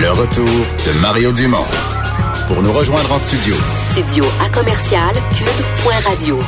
Le retour de Mario Dumont. Pour nous rejoindre en studio. Studio à commercial cube.radio.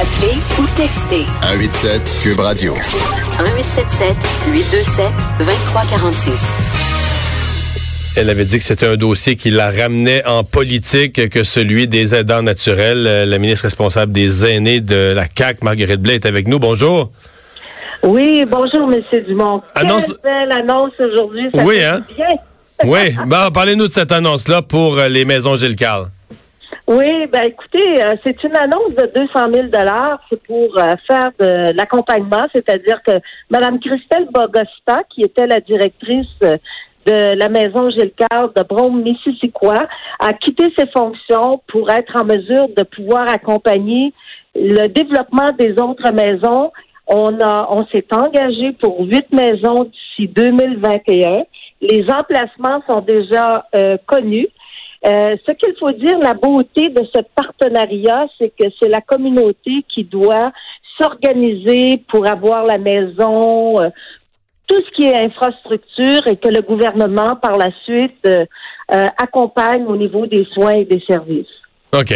Appelez ou textez. 187 Cube Radio. 1877 827 2346. Elle avait dit que c'était un dossier qui la ramenait en politique que celui des aidants naturels. Euh, La ministre responsable des aînés de la CAC, Marguerite Blais, est avec nous. Bonjour. Oui, bonjour, Monsieur Dumont. Annonce- Quelle belle annonce aujourd'hui. Ça Oui, fait hein? bien. Oui, bon, parlez-nous de cette annonce-là pour euh, les maisons Gilles Carle. Oui, ben écoutez, euh, c'est une annonce de 200 000 C'est pour euh, faire de l'accompagnement, c'est-à-dire que Madame Christelle Bogosta, qui était la directrice de la maison Gilles Carle de Brome, Missisquoi, a quitté ses fonctions pour être en mesure de pouvoir accompagner le développement des autres maisons. On a, on s'est engagé pour huit maisons d'ici 2021. Les emplacements sont déjà euh, connus. Euh, ce qu'il faut dire, la beauté de ce partenariat, c'est que c'est la communauté qui doit s'organiser pour avoir la maison, euh, tout ce qui est infrastructure et que le gouvernement, par la suite, accompagne au niveau des soins et des services. OK.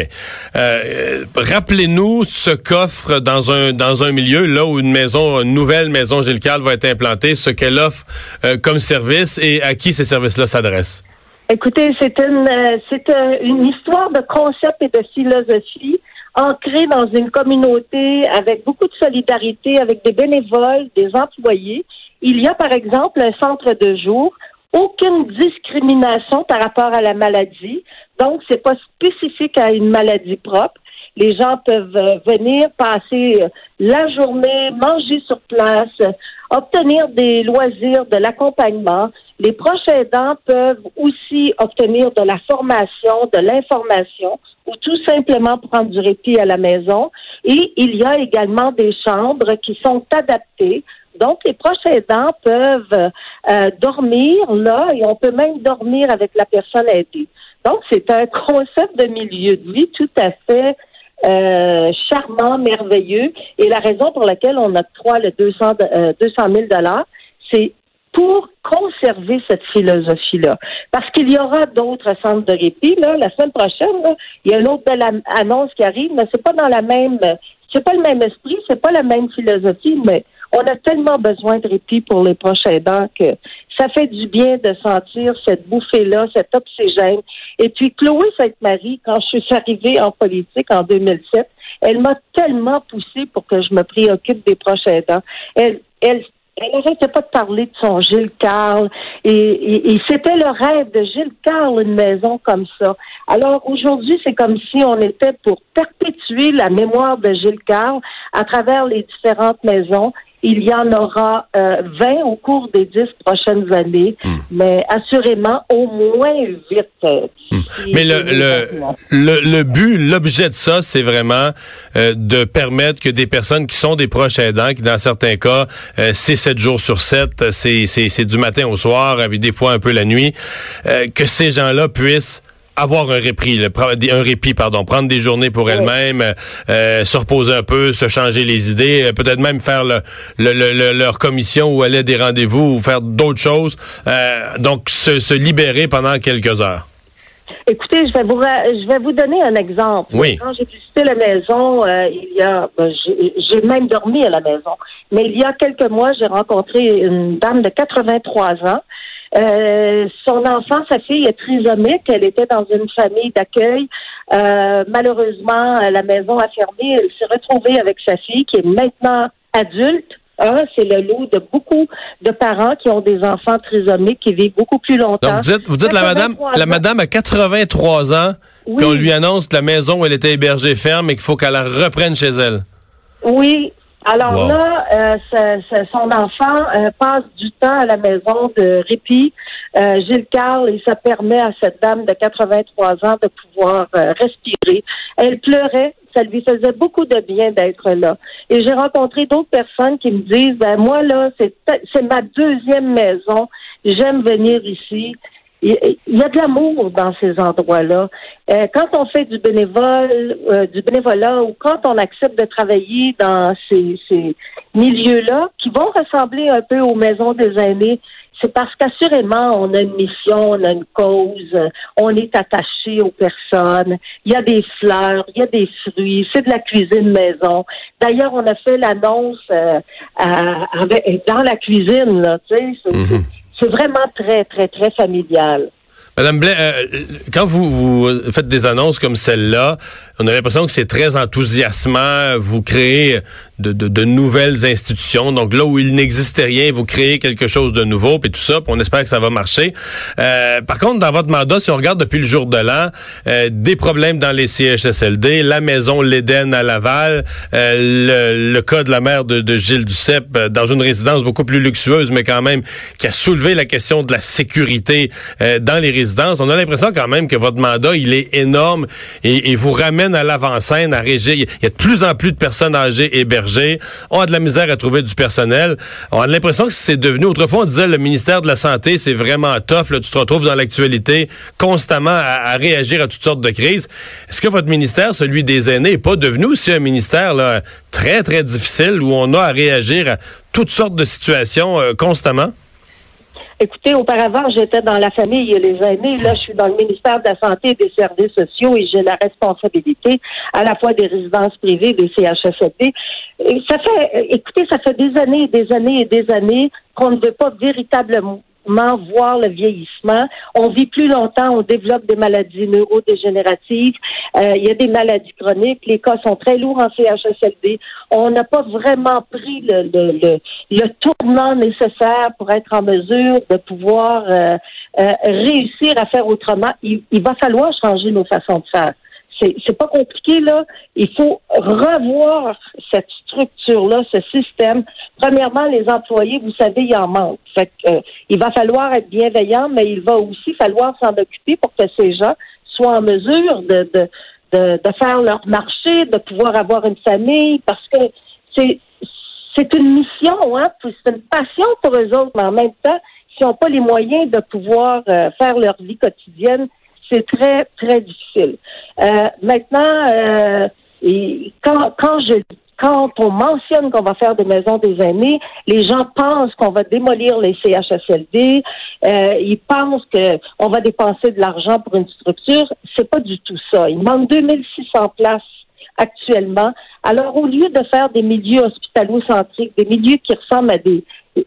Euh, Rappelez-nous ce qu'offre dans un dans un milieu là où une maison, une nouvelle maison Gilles Carle va être implantée, ce qu'elle offre euh, comme service et à qui ces services-là s'adressent. Écoutez, c'est une euh, c'est une histoire de concept et de philosophie ancrée dans une communauté avec beaucoup de solidarité, avec des bénévoles, des employés. Il y a par exemple un centre de jour, aucune discrimination par rapport à la maladie. Donc, c'est pas spécifique à une maladie propre. Les gens peuvent euh, venir passer euh, la journée, manger sur place, euh, obtenir des loisirs, de l'accompagnement. Les proches aidants peuvent aussi obtenir de la formation, de l'information ou tout simplement prendre du répit à la maison. Et il y a également des chambres qui sont adaptées. Donc, les proches aidants peuvent euh, dormir là et on peut même dormir avec la personne aidée. Donc, c'est un concept de milieu de vie tout à fait euh, charmant, merveilleux. Et la raison pour laquelle on octroie le 200, euh, 200 000 c'est pour conserver cette philosophie-là. Parce qu'il y aura d'autres centres de répit. Là, la semaine prochaine, là, il y a une autre belle annonce qui arrive, mais c'est pas dans la même, c'est pas le même esprit, c'est pas la même philosophie, mais on a tellement besoin de répit pour les proches aidants que ça fait du bien de sentir cette bouffée-là, cet oxygène. Et puis, Chloé Sainte-Marie, quand je suis arrivée en politique en 2007, elle m'a tellement poussée pour que je me préoccupe des proches aidants. Elle, elle, elle n'arrêtait pas de parler de son Gilles Carle. Et, et- et c'était le rêve de Gilles Carle, une maison comme ça. Alors aujourd'hui, c'est comme si on était pour perpétuer la mémoire de Gilles Carle à travers les différentes maisons. Il y en aura euh, 20 au cours des 10 prochaines années, mais assurément au moins 8. euh, d'ici Mais le, le, 2029. le, le but, l'objet de ça, c'est vraiment euh, de permettre que des personnes qui sont des proches aidants, qui dans certains cas, euh, c'est 7 jours sur 7, c'est, c'est, c'est du matin au soir, et des fois un peu la nuit, euh, que ces gens-là puissent avoir un répit, un répit, pardon, prendre des journées pour elles-mêmes, euh, euh, se reposer un peu, se changer les idées, euh, peut-être même faire le, le- le- le- leur commission ou aller à des rendez-vous ou faire d'autres choses. Euh, donc, se, se libérer pendant quelques heures. Écoutez, je vais vous je vais vous donner un exemple. Oui. Quand j'ai visité la maison, euh, il y a ben, j'ai j'ai même dormi à la maison. Mais il y a quelques mois, j'ai rencontré une dame de 83 ans. Euh, son enfant, sa fille est trisomique. Elle était dans une famille d'accueil. Euh, malheureusement, la maison a fermé. Elle s'est retrouvée avec sa fille qui est maintenant adulte. Hein, c'est le lot de beaucoup de parents qui ont des enfants trisomiques qui vivent beaucoup plus longtemps. Donc, vous dites, vous dites la madame, 83 la madame a 83 ans, Oui. puis on lui annonce que la maison où elle était hébergée ferme et qu'il faut qu'elle la reprenne chez elle. Oui. Alors Wow. là, euh, son enfant euh, passe du temps à la maison de répit. Euh, Gilles Carle, et ça permet à cette dame de 83 ans de pouvoir euh, respirer. Elle pleurait. Ça lui faisait beaucoup de bien d'être là. Et j'ai rencontré d'autres personnes qui me disent, ben moi là, c'est c'est ma deuxième maison. J'aime venir ici. Il y a de l'amour dans ces endroits-là. Euh, quand on fait du bénévole, euh, du bénévolat ou quand on accepte de travailler dans ces, ces milieux-là qui vont ressembler un peu aux maisons des aînés, c'est parce qu'assurément, on a une mission, on a une cause, on est attaché aux personnes. Il y a des fleurs, il y a des fruits, c'est de la cuisine maison. D'ailleurs, on a fait l'annonce euh, dans la cuisine, là, tu sais. C'est, c'est vraiment très, très, très familial. Madame Blais, euh, quand vous, vous, faites des annonces comme celle-là, on a l'impression que c'est très enthousiasmant. Vous créez de, de, nouvelles institutions. Donc là où il n'existait rien, vous créez quelque chose de nouveau, puis tout ça, puis on espère que ça va marcher. Euh, par contre, dans votre mandat, si on regarde depuis le jour de l'an, euh, des problèmes dans les CHSLD, la maison L'Éden à Laval, le, le, cas de la mère de, de Gilles Duceppe dans une résidence beaucoup plus luxueuse, mais quand même qui a soulevé la question de la sécurité dans les résidences on a l'impression quand même que votre mandat, il est énorme et, vous ramène à l'avant-scène, à régir. Il y a de plus en plus de personnes âgées hébergées. On a de la misère à trouver du personnel. On a l'impression que c'est devenu, autrefois, on disait le ministère de la Santé, c'est vraiment tough. Là, tu te retrouves dans l'actualité constamment à, réagir à toutes sortes de crises. Est-ce que votre ministère, celui des aînés, n'est pas devenu aussi un ministère très, très difficile où on a à réagir à toutes sortes de situations euh, constamment? Écoutez, auparavant, j'étais dans la famille et les aînés. Là, je suis dans le ministère de la Santé et des Services sociaux et j'ai la responsabilité à la fois des résidences privées, des CHSLD. ça fait, écoutez, ça fait des années et des années et des années qu'on ne veut pas véritablement voir le vieillissement. On vit plus longtemps, on développe des maladies neurodégénératives, euh, il y a des maladies chroniques, les cas sont très lourds en CHSLD. On n'a pas vraiment pris le, le, le, tournant nécessaire pour être en mesure de pouvoir euh, euh, réussir à faire autrement. il va falloir changer nos façons de faire c'est pas compliqué, là. Il faut revoir cette structure-là, ce système. Premièrement, les employés, vous savez, il en manque. Fait que, euh, il va falloir être bienveillant, mais il va aussi falloir s'en occuper pour que ces gens soient en mesure de, de, de, de faire leur marché, de pouvoir avoir une famille, parce que c'est c'est une mission, hein, c'est une passion pour eux autres, mais en même temps, s'ils n'ont pas les moyens de pouvoir euh, faire leur vie quotidienne, c'est très, très difficile. Euh, maintenant, euh, quand, quand je quand on mentionne qu'on va faire des maisons des aînés, les gens pensent qu'on va démolir les CHSLD, euh, ils pensent qu'on va dépenser de l'argent pour une structure. C'est pas du tout ça. Il manque 2600 places actuellement. Alors, au lieu de faire des milieux hospitalo-centriques, des milieux qui ressemblent à des,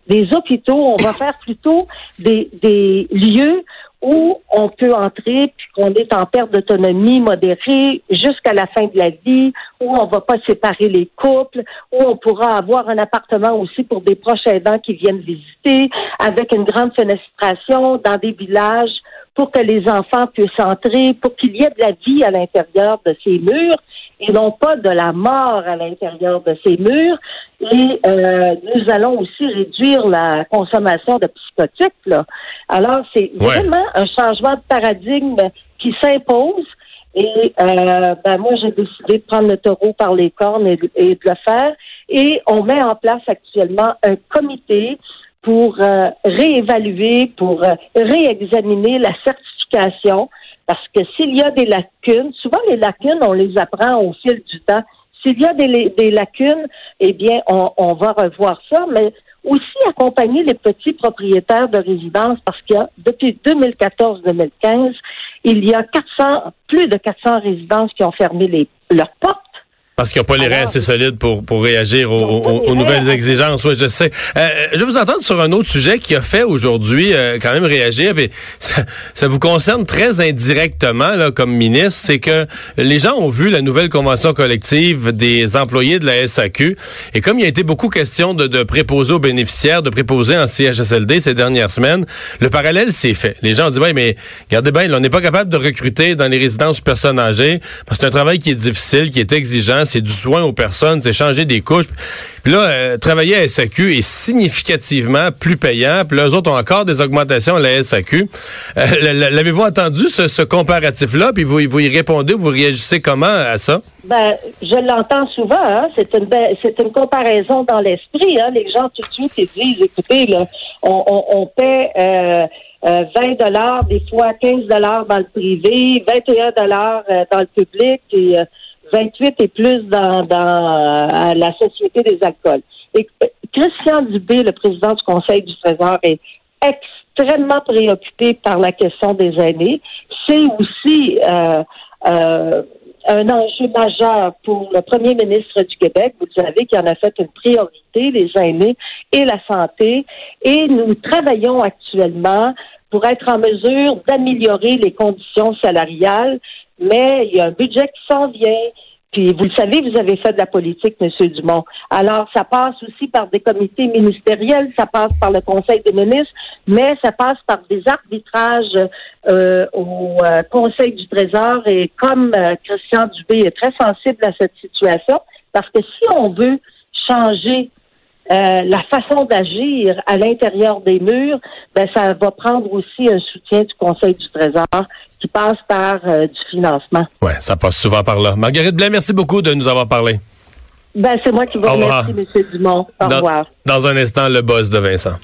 des hôpitaux, on va faire plutôt des, des lieux où on peut entrer puis qu'on est en perte d'autonomie modérée jusqu'à la fin de la vie, où on va pas séparer les couples, où on pourra avoir un appartement aussi pour des proches aidants qui viennent visiter, avec une grande fenestration dans des villages pour que les enfants puissent entrer, pour qu'il y ait de la vie à l'intérieur de ces murs et non pas de la mort à l'intérieur de ces murs. Et euh, nous allons aussi réduire la consommation de psychotiques. Là. Alors, c'est vraiment un changement de paradigme qui s'impose. Et euh, ben moi, j'ai décidé de prendre le taureau par les cornes et, et, de le faire. Et on met en place actuellement un comité pour euh, réévaluer, pour euh, réexaminer la certification parce que s'il y a des lacunes, souvent les lacunes, on les apprend au fil du temps. S'il y a des, lacunes, eh bien, on, va revoir ça, mais aussi accompagner les petits propriétaires de résidences parce qu'il y a, depuis 2014-2015, il y a 400, plus de 400 résidences qui ont fermé leurs portes parce qu'il n'y a pas les reins assez solides pour, pour réagir aux, nouvelles exigences. Oui, je sais. Euh, je vais vous entendre sur un autre sujet qui a fait aujourd'hui euh, quand même réagir. Mais ça, ça, vous concerne très indirectement là, comme ministre. C'est que les gens ont vu la nouvelle convention collective des employés de la SAQ. Et comme il a été beaucoup question de, de préposer aux bénéficiaires, de préposer en CHSLD ces dernières semaines, le parallèle s'est fait. Les gens ont dit, ouais, mais regardez bien, on n'est pas capable de recruter dans les résidences personnes âgées parce que c'est un travail qui est difficile, qui est exigeant c'est du soin aux personnes, c'est changer des couches. Puis là, euh, travailler à SAQ est significativement plus payant. Puis là, eux autres ont encore des augmentations à la SAQ. Euh, l'avez-vous entendu, ce, comparatif-là? Puis vous, vous y répondez, vous réagissez comment à ça? Ben, je l'entends souvent. Hein? C'est une, comparaison dans l'esprit. Hein? Les gens tout de suite ils disent, écoutez, on, paie... Euh, 20 euh, dollars, des fois 15 dollars dans le privé, 21 dollars dans le public 28 et plus dans, dans la Société des alcools. Et euh, Christian Dubé, le président du Conseil du Trésor, est extrêmement préoccupé par la question des aînés. C'est aussi euh, euh, un enjeu majeur pour le premier ministre du Québec. Vous savez qu'il en a fait une priorité, les aînés et la santé. Et nous travaillons actuellement pour être en mesure d'améliorer les conditions salariales, mais il y a un budget qui s'en vient. Puis vous le savez, vous avez fait de la politique, M. Dumont. Alors, ça passe aussi par des comités ministériels, ça passe par le Conseil des ministres, mais ça passe par des arbitrages euh, au euh, Conseil du Trésor. Et comme euh, Christian Dubé est très sensible à cette situation, parce que si on veut changer euh, la façon d'agir à l'intérieur des murs, ben, ça va prendre aussi un soutien du Conseil du Trésor qui passe par euh, du financement. Oui, ça passe souvent par là. Marguerite Blais, merci beaucoup de nous avoir parlé. Ben, c'est moi qui vous remercie, M. Dumont. Au revoir. Dans un instant, le boss de Vincent.